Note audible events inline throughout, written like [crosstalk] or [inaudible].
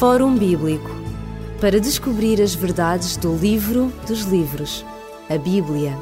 Fórum Bíblico para descobrir as verdades do livro dos livros, a Bíblia.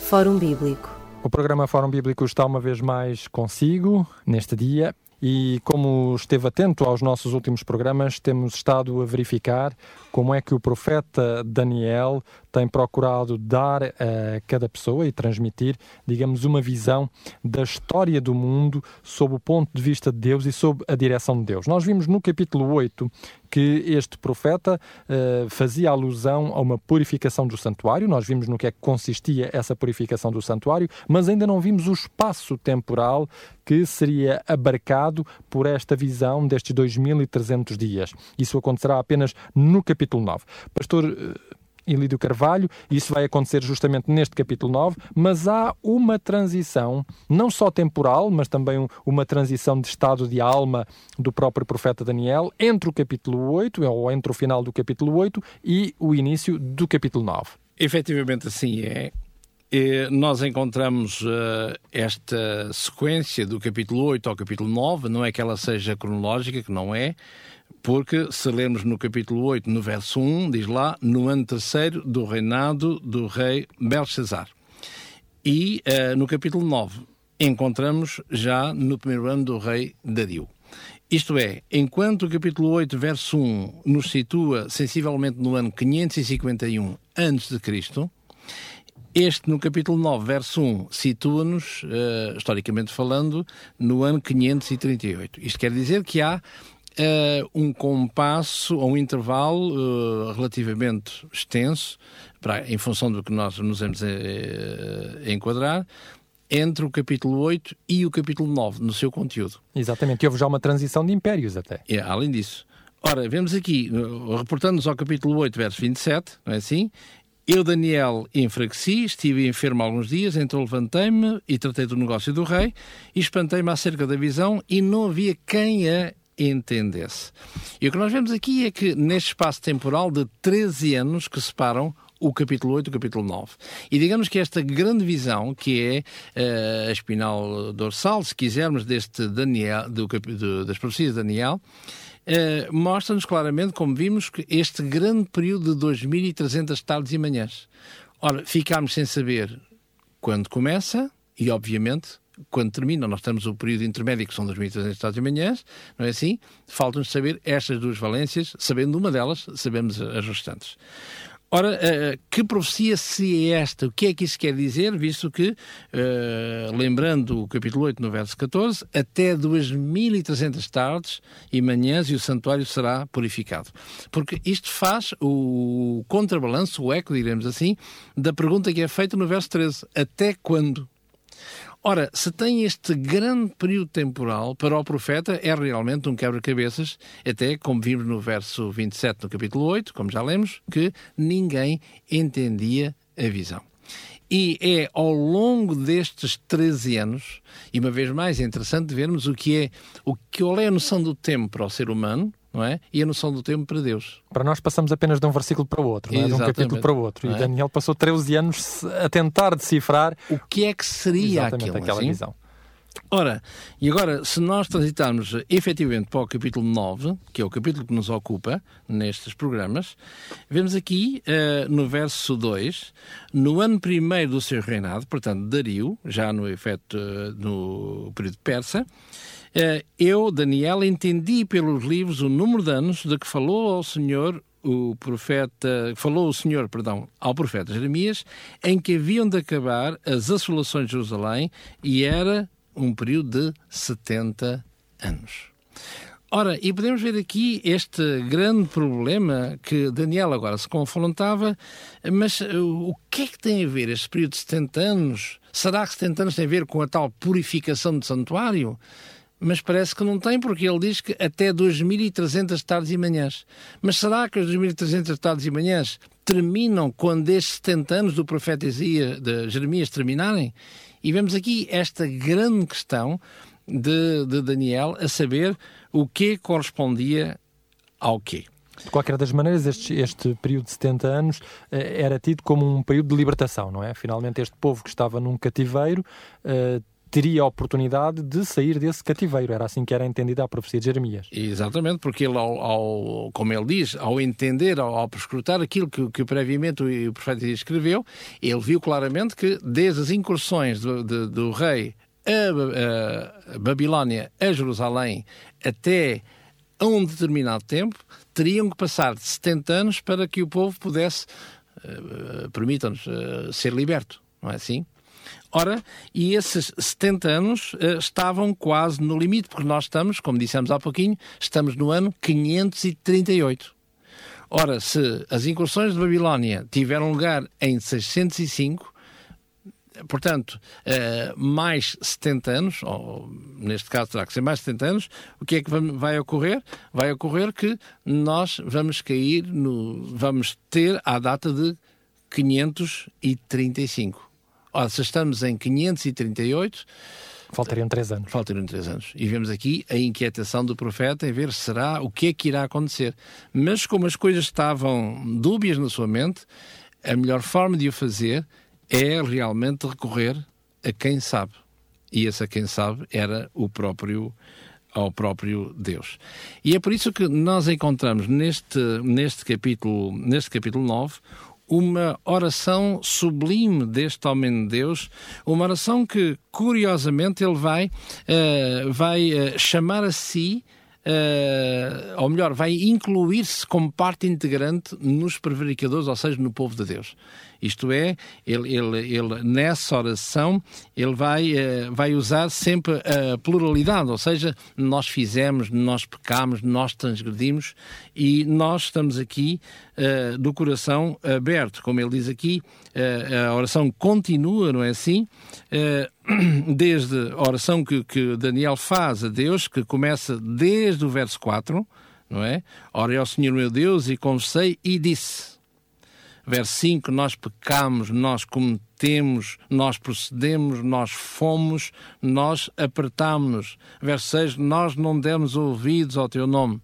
Fórum Bíblico. O programa Fórum Bíblico está uma vez mais consigo neste dia e como esteve atento aos nossos últimos programas, temos estado a verificar como é que o profeta Daniel tem procurado dar a cada pessoa e transmitir, digamos, uma visão da história do mundo sob o ponto de vista de Deus e sob a direção de Deus. Nós vimos no capítulo 8 que este profeta uh, fazia alusão a uma purificação do santuário. Nós vimos no que é que consistia essa purificação do santuário, mas ainda não vimos o espaço temporal que seria abarcado por esta visão destes 2300 dias. Isso acontecerá apenas no capítulo 9. Pastor uh, Ilídio Carvalho, isso vai acontecer justamente neste capítulo 9, mas há uma transição, não só temporal, mas também uma transição de estado de alma do próprio profeta Daniel entre o capítulo 8, ou entre o final do capítulo 8 e o início do capítulo 9. Efetivamente assim é. E nós encontramos uh, esta sequência do capítulo 8 ao capítulo 9, não é que ela seja cronológica, que não é, porque se lermos no capítulo 8, no verso 1, diz lá, no ano terceiro do reinado do rei Belshazzar. E uh, no capítulo 9, encontramos já no primeiro ano do rei Dario. Isto é, enquanto o capítulo 8, verso 1, nos situa sensivelmente no ano 551 a.C., este, no capítulo 9, verso 1, situa-nos, uh, historicamente falando, no ano 538. Isto quer dizer que há uh, um compasso ou um intervalo uh, relativamente extenso, para, em função do que nós nos vamos enquadrar, entre o capítulo 8 e o capítulo 9, no seu conteúdo. Exatamente, e houve já uma transição de impérios até. É, além disso. Ora, vemos aqui, reportando-nos ao capítulo 8, verso 27, não é assim? Eu, Daniel, enfraqueci, estive enfermo alguns dias, então levantei-me e tratei do negócio do rei e espantei-me acerca da visão e não havia quem a entendesse. E o que nós vemos aqui é que neste espaço temporal de 13 anos que separam o capítulo 8 e o capítulo 9. E digamos que esta grande visão, que é uh, a espinal dorsal, se quisermos, deste Daniel, do, do, das profecias de Daniel, uh, mostra-nos claramente, como vimos, que este grande período de 2300 tardes e manhãs. Ora, ficámos sem saber quando começa e, obviamente, quando termina, nós temos o período intermédio, que são 2.300 estados e manhãs, não é assim? Falta-nos saber estas duas valências, sabendo uma delas, sabemos as restantes. Ora, uh, que profecia se é esta? O que é que isso quer dizer? Visto que, uh, lembrando o capítulo 8, no verso 14, até 2.300 tardes e manhãs e o santuário será purificado. Porque isto faz o contrabalanço, o eco, diremos assim, da pergunta que é feita no verso 13. Até quando? Ora, se tem este grande período temporal para o profeta, é realmente um quebra-cabeças, até como vimos no verso 27 do capítulo 8, como já lemos, que ninguém entendia a visão. E é ao longo destes 13 anos, e uma vez mais é interessante vermos o que é, o que é a noção do tempo para o ser humano, não é? E a noção do tempo para Deus. Para nós passamos apenas de um versículo para o outro, não é? de um capítulo para o outro. É? E Daniel passou 13 anos a tentar decifrar o que é que seria aquilo, aquela assim? visão. Ora, e agora, se nós transitarmos efetivamente para o capítulo 9, que é o capítulo que nos ocupa nestes programas, vemos aqui uh, no verso 2, no ano primeiro do seu reinado, portanto, Dario, já no efeito uh, no período persa, eu, Daniel, entendi pelos livros o número de anos de que falou ao Senhor o profeta, falou o Senhor, perdão, ao profeta Jeremias, em que haviam de acabar as assolações de Jerusalém e era um período de 70 anos. Ora, e podemos ver aqui este grande problema que Daniel agora se confrontava, mas eh, o que é que tem a ver este período de 70 anos? Será que 70 anos tem a ver com a tal purificação do santuário? Mas parece que não tem, porque ele diz que até 2.300 tardes e manhãs. Mas será que as 2.300 tardes e manhãs terminam quando estes 70 anos do profeta Isaías, de Jeremias terminarem? E vemos aqui esta grande questão de, de Daniel a saber o que correspondia ao quê. De qualquer das maneiras, este, este, período de 70 anos eh, era tido como um período de libertação, não é? Finalmente, este povo que estava num cativeiro eh, teria a oportunidade de sair desse cativeiro. Era assim que era entendida a profecia de Jeremias. Exatamente, porque ele, ao, ao como ele diz, ao entender, ao, ao prescrutar aquilo que, que previamente o, o profeta escreveu, ele viu claramente que desde as incursões do, do rei a, a Babilónia, a Jerusalém, até a um determinado tempo, teriam que passar de 70 anos para que o povo pudesse, uh, permitam-nos, uh, ser liberto, não é assim? Ora, e esses 70 anos uh, estavam quase no limite, porque nós estamos, como dissemos há pouquinho, estamos no ano 538. Ora, se as incursões de Babilónia tiveram lugar em 605, portanto, uh, mais 70 anos, ou neste caso terá que ser mais 70 anos, o que é que vai ocorrer? Vai ocorrer que nós vamos cair no. vamos ter a data de 535. Se estamos em 538. Faltariam três anos. Faltariam três anos. E vemos aqui a inquietação do profeta em ver será o que é que irá acontecer. Mas como as coisas estavam dúbias na sua mente, a melhor forma de o fazer é realmente recorrer a quem sabe. E esse a quem sabe era o próprio ao próprio Deus. E é por isso que nós encontramos neste, neste, capítulo, neste capítulo 9 uma oração sublime deste homem de Deus, uma oração que, curiosamente, ele vai, uh, vai uh, chamar a si uh, ou melhor, vai incluir-se como parte integrante nos prevaricadores, ou seja, no povo de Deus. Isto é, ele, ele, ele nessa oração, ele vai, uh, vai usar sempre a pluralidade, ou seja, nós fizemos, nós pecamos, nós transgredimos e nós estamos aqui uh, do coração aberto. Como ele diz aqui, a oração continua, não é assim? [clears throat] desde a oração que, que Daniel faz a Deus, que começa desde o verso 4, não é? Orei ao Senhor meu Deus e conversei e disse. Verso 5, nós pecamos, nós cometemos, nós procedemos, nós fomos, nós apertámos-nos. Verso 6, nós não demos ouvidos ao teu nome.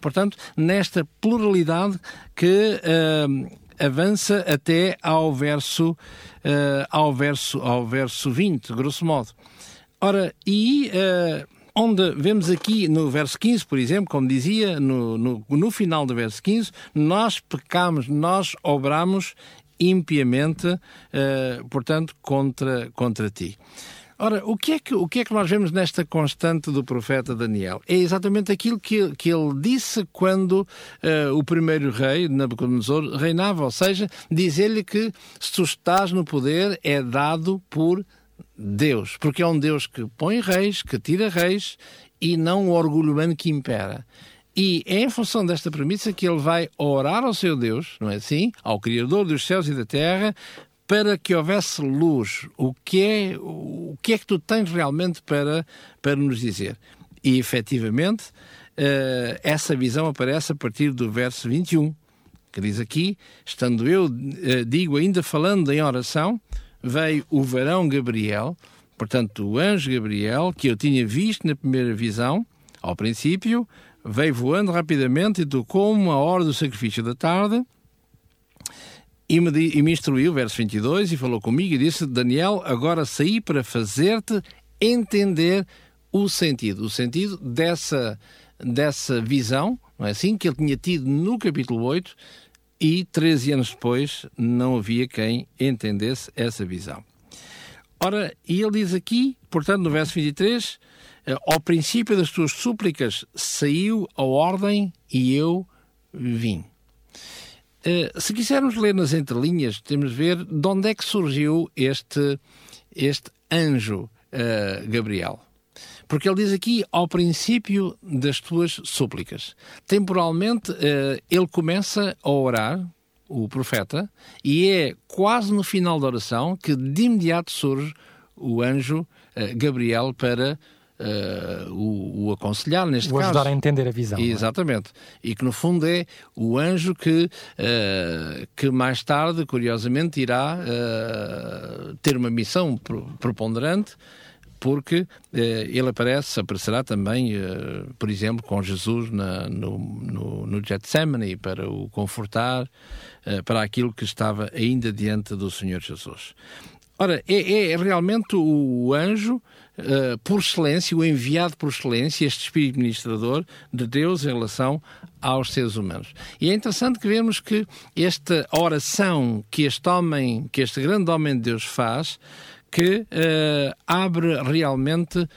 Portanto, nesta pluralidade que uh, avança até ao verso, uh, ao verso, ao verso 20, grosso modo. Ora, e uh, onde vemos aqui no verso 15, por exemplo, como dizia, no, no, no final do verso 15, nós pecamos, nós obramos impiamente, uh, portanto, contra, contra ti. Ora, o que, é que, o que é que nós vemos nesta constante do profeta Daniel? É exatamente aquilo que, que ele disse quando uh, o primeiro rei, Nabucodonosor, reinava, ou seja, dizer-lhe que se tu estás no poder é dado por Deus, porque é um Deus que põe reis, que tira reis e não o orgulho humano que impera. E é em função desta premissa que ele vai orar ao seu Deus, não é assim? Ao Criador dos céus e da terra, para que houvesse luz. O que é, o que, é que tu tens realmente para, para nos dizer? E efetivamente, uh, essa visão aparece a partir do verso 21, que diz aqui: Estando eu, uh, digo ainda falando em oração, veio o varão Gabriel, portanto, o anjo Gabriel, que eu tinha visto na primeira visão, ao princípio, veio voando rapidamente e tocou-me a hora do sacrifício da tarde e me, e me instruiu, verso 22, e falou comigo e disse: Daniel, agora saí para fazer-te entender o sentido, o sentido dessa, dessa visão, não é assim? Que ele tinha tido no capítulo 8 e 13 anos depois não havia quem entendesse essa visão. Ora, e ele diz aqui, portanto, no verso 23, eh, ao princípio das tuas súplicas saiu a ordem e eu vim. Uh, se quisermos ler nas entrelinhas, temos de ver de onde é que surgiu este, este anjo uh, Gabriel. Porque ele diz aqui, ao princípio das tuas súplicas. Temporalmente, uh, ele começa a orar, o profeta, e é quase no final da oração que de imediato surge o anjo Gabriel para uh, o, o, aconselhar, neste o caso. O ajudar a entender a visão. É? Exatamente. É? E que, no fundo, é o anjo que, uh, que mais tarde, curiosamente, irá uh, ter uma missão preponderante porque ele aparece, aparecerá também, por exemplo, com Jesus na, no, no, no Getsemane para o confortar para aquilo que estava ainda diante do Senhor Jesus. Ora, é, é realmente o anjo uh, por excelência, o enviado por excelência, este espírito ministrador de Deus em relação aos seres humanos. E é interessante que vemos que esta oração que este homem, que este grande homem de Deus faz, que uh, abre realmente uh,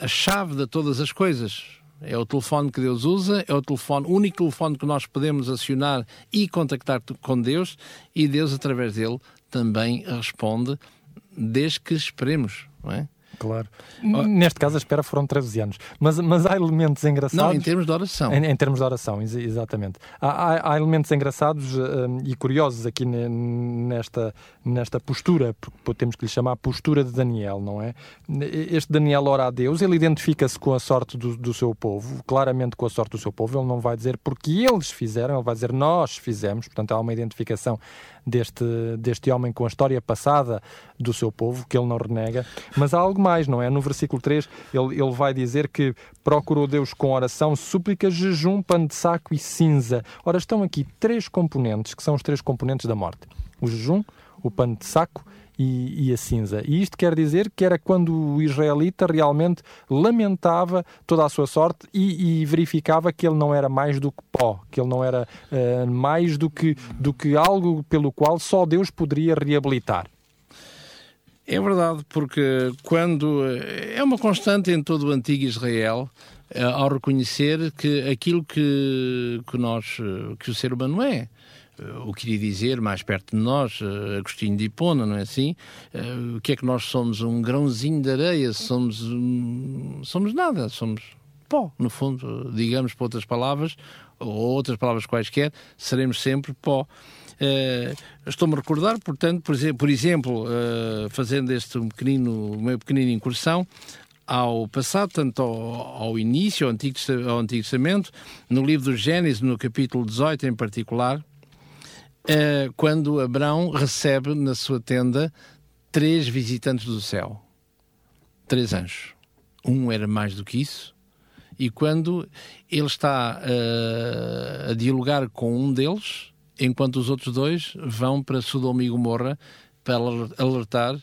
a chave de todas as coisas. É o telefone que Deus usa, é o telefone, o único telefone que nós podemos acionar e contactar com Deus, e Deus, através dele, também responde, desde que esperemos, não é? Claro. Neste caso, a espera foram 13 anos. Mas, mas há elementos engraçados. Não, em termos de oração. Em, em termos de oração, ex exatamente. Há, há, há, elementos engraçados um, e curiosos aqui nesta, nesta postura, porque temos que lhe chamar postura de Daniel, não é? Este Daniel ora a Deus, ele identifica-se com a sorte do, do seu povo, claramente com a sorte do seu povo. Ele não vai dizer porque eles fizeram, ele vai dizer nós fizemos. Portanto, há uma identificação deste, deste homem com a história passada do seu povo, que ele não renega. Mas há algo mais, não é? No versículo 3, ele, ele vai dizer que procurou Deus com oração, súplica, jejum, pano de saco e cinza. Ora, estão aqui três componentes, que são os três componentes da morte: o jejum, o pano de saco e, e, a cinza. E isto quer dizer que era quando o israelita realmente lamentava toda a sua sorte e, e verificava que ele não era mais do que pó, que ele não era uh, mais do que, do que algo pelo qual só Deus poderia reabilitar. É verdade, porque quando é uma constante em todo o antigo Israel, eh, ao reconhecer que aquilo que, que nós, que o ser humano é, o queria dizer, mais perto de nós, eh, Agostinho de Hipona, não é assim? Eh, o que é que nós somos? Um grãozinho de areia, somos, somos nada, somos pó, no fundo, digamos por outras palavras, ou outras palavras quaisquer, seremos sempre pó. Uh, Estou-me a recordar, portanto, por, por exemplo, uh, fazendo este um pequenino, uma pequenina incursão, ao passado, tanto ao, ao início, ao Antigo, ao Antigo Testamento, no livro do Gênesis, no capítulo 18 em particular, uh, quando Abraão recebe na sua tenda três visitantes do céu. Três anjos. Um era mais do que isso. E quando ele está uh, a dialogar com um deles, enquanto os outros dois vão para Sodoma e Gomorra para alertar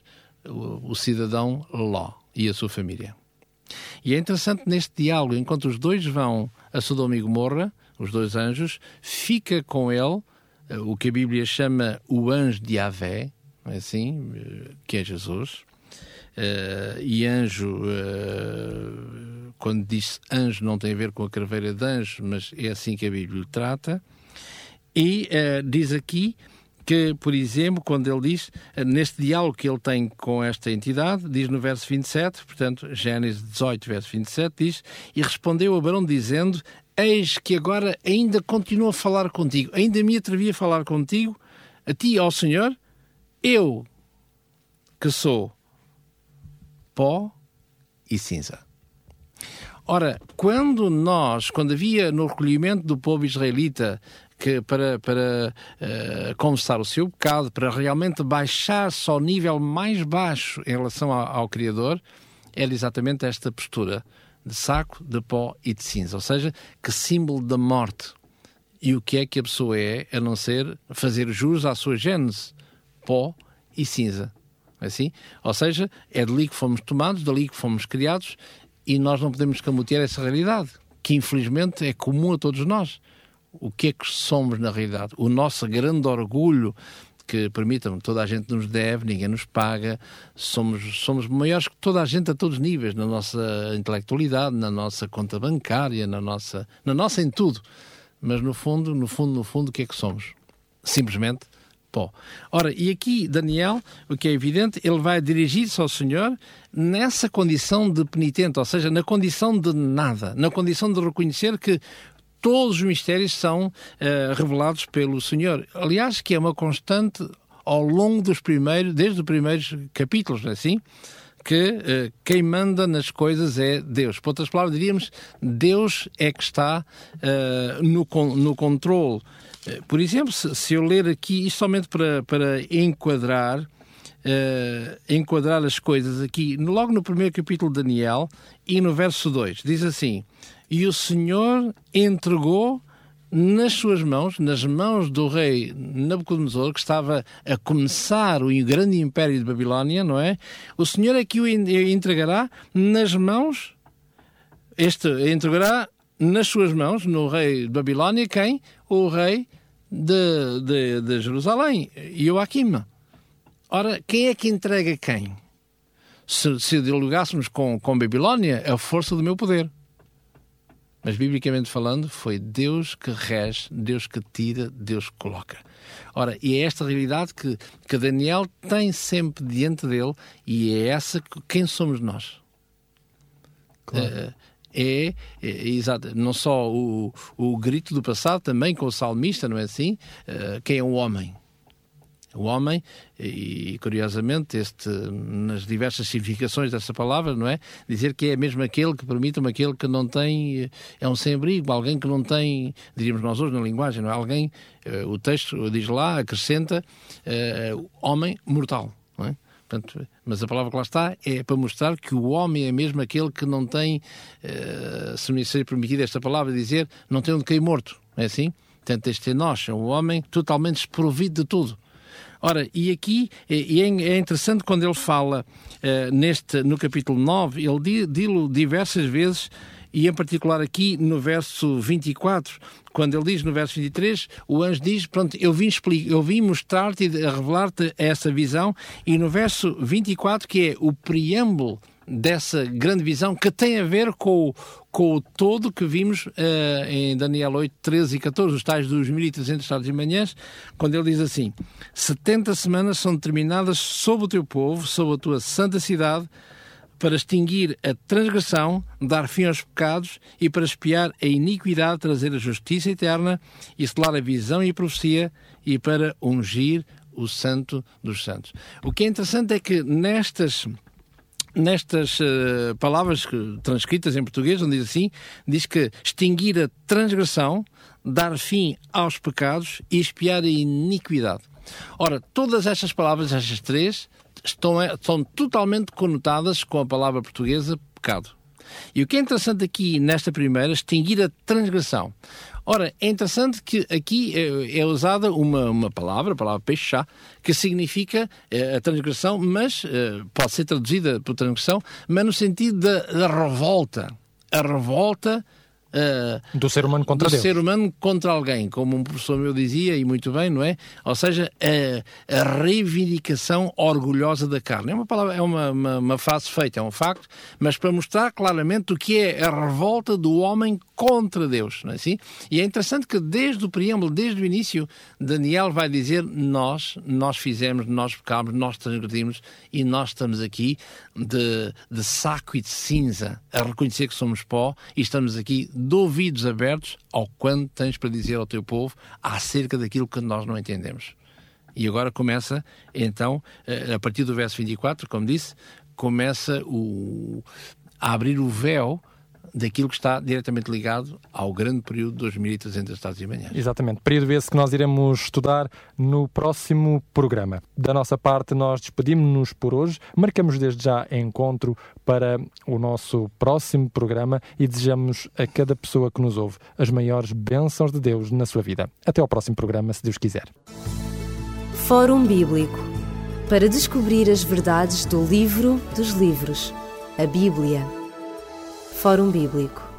o, o cidadão Ló e a sua família. E é interessante neste diálogo, enquanto os dois vão a Sodoma e Gomorra, os dois anjos, fica com ele o que a Bíblia chama o anjo de Avé, é assim, eh, que é Jesus. Uh, e anjo, uh, quando diz anjo, não tem a ver com a craveira de anjo, mas é assim que a Bíblia o trata. E uh, diz aqui que, por exemplo, quando ele diz, neste diálogo que ele tem com esta entidade, diz no verso 27, portanto, Gênesis 18, verso 27, diz: E respondeu Abraão dizendo: Eis que agora ainda continuo a falar contigo, ainda me atrevi a falar contigo, a ti, ó Senhor, eu que sou pó e cinza. Ora, quando nós, quando havia no recolhimento do povo israelita que para, para uh, confessar o seu pecado, para realmente baixar-se ao nível mais baixo em relação ao, ao Criador, era exatamente esta postura de saco, de pó e de cinza. Ou seja, que símbolo da morte. E o que é que a pessoa é, a não ser fazer jus à sua gênese? Pó e cinza. É assim? Ou seja, é dali que fomos tomados, dali que fomos criados e nós não podemos camutear essa realidade, que infelizmente é comum a todos nós. O que é que somos na realidade? O nosso grande orgulho que permitam, toda a gente nos deve, ninguém nos paga, somos, somos maiores que toda a gente a todos os níveis, na nossa intelectualidade, na nossa conta bancária, na nossa, na nossa em tudo. Mas no fundo, no fundo, no fundo, o que é que somos? Simplesmente pó. Ora, e aqui Daniel, o que é evidente, ele vai dirigir-se ao Senhor nessa condição de penitente, ou seja, na condição de nada, na condição de reconhecer que todos os mistérios são uh, revelados pelo Senhor. Aliás, que é uma constante ao longo dos primeiros, desde os primeiros capítulos, é assim? Que uh, quem manda nas coisas é Deus. Por outras palavras, diríamos, Deus é que está uh, no, no controle. por exemplo, se, se, eu ler aqui, isto somente para, para enquadrar, enquadrar as coisas aqui, logo no primeiro capítulo de Daniel e no verso 2, diz assim: e o Senhor entregou nas suas mãos, nas mãos do rei Nabucodonosor, que estava a começar o grande império de Babilónia, não é? O Senhor é que o entregará nas mãos, este entregará nas suas mãos, no rei de Babilónia, quem? O rei de, de, de Jerusalém, Joaquim. Ora, quem é que entrega quem? Se, se dialogássemos com, com Babilónia, é a força do meu poder. Mas, biblicamente falando, foi Deus que rege, Deus que tira, Deus que coloca. Ora, e é esta realidade que, que Daniel tem sempre diante dele e é essa que, quem somos nós. Claro. Uh, é, é, é, exato, não só o, o grito do passado, também com o salmista, não é assim? Uh, quem é o homem? O homem, e curiosamente, este, nas diversas significações dessa palavra, não é? Dizer que é mesmo aquele que permite aquele que não tem, é um sem-abrigo, alguém que não tem, diríamos nós hoje na linguagem, não é? Alguém, uh, o texto diz lá, acrescenta, uh, homem mortal, não é? Portanto, mas a palavra que lá está é para mostrar que o homem é mesmo aquele que não tem, se me ser permitida esta palavra dizer, não tem onde cair morto, é assim? Portanto, este é nós, é um homem totalmente desprovido de tudo. Ora, e aqui é, é interessante quando ele fala uh, neste, no capítulo 9, ele diz diversas vezes e em particular aqui no verso 24, quando ele diz no verso 23, o anjo diz: Pronto, eu vim, eu vim mostrar-te e revelar-te essa visão, e no verso 24, que é o preâmbulo dessa grande visão que tem a ver com, o, com o todo que vimos uh, em Daniel 8, 13 e 14, os tais dos 1.300 estados e manhãs, quando ele diz assim: 70 semanas são determinadas sobre o teu povo, sobre a tua santa cidade, para extinguir a transgressão, dar fim aos pecados e para espiar a iniquidade, trazer a justiça eterna e selar a visão e a profecia e para ungir o santo dos santos. O que é interessante é que nestas nestas uh, palavras que, transcritas em português, onde diz assim, diz que extinguir a transgressão, dar fim aos pecados e espiar a iniquidade. Ora, todas estas palavras, estas três, estão, estão totalmente conotadas com a palavra portuguesa pecado. E o que é interessante aqui nesta primeira, extinguir a transgressão. Ora, é interessante que aqui é, é usada uma, uma palavra, a palavra peixe-chá, que significa é, a transgressão, mas é, pode ser traduzida por transgressão, mas no sentido da, da revolta. A revolta Uh, do ser humano contra do Deus. ser humano contra alguém, como um professor meu dizia, e muito bem, não é? Ou seja, a, a reivindicação orgulhosa da carne. É uma palavra, é uma, uma, uma frase feita, é um facto, mas para mostrar claramente o que é a revolta do homem contra Deus, não é assim? E é interessante que desde o preâmbulo, desde o início, Daniel vai dizer: Nós, nós fizemos, nós pecámos, nós transgredimos e nós estamos aqui de, de saco e de cinza a reconhecer que somos pó e estamos aqui de ouvidos abertos ao quanto tens para dizer ao teu povo acerca daquilo que nós não entendemos. E agora começa, então, eh, a partir do verso 24, como disse, começa o, a abrir o véu daquilo que está diretamente ligado ao grande período de 2300 estados e manhãs. Exatamente, período esse que nós iremos estudar no próximo programa. Da nossa parte, nós despedimos-nos por hoje, marcamos desde já encontro para o nosso próximo programa e desejamos a cada pessoa que nos ouve as maiores bênçãos de Deus na sua vida. Até ao próximo programa, se Deus quiser. Fórum Bíblico para descobrir as verdades do livro dos livros, a Bíblia. Fórum Bíblico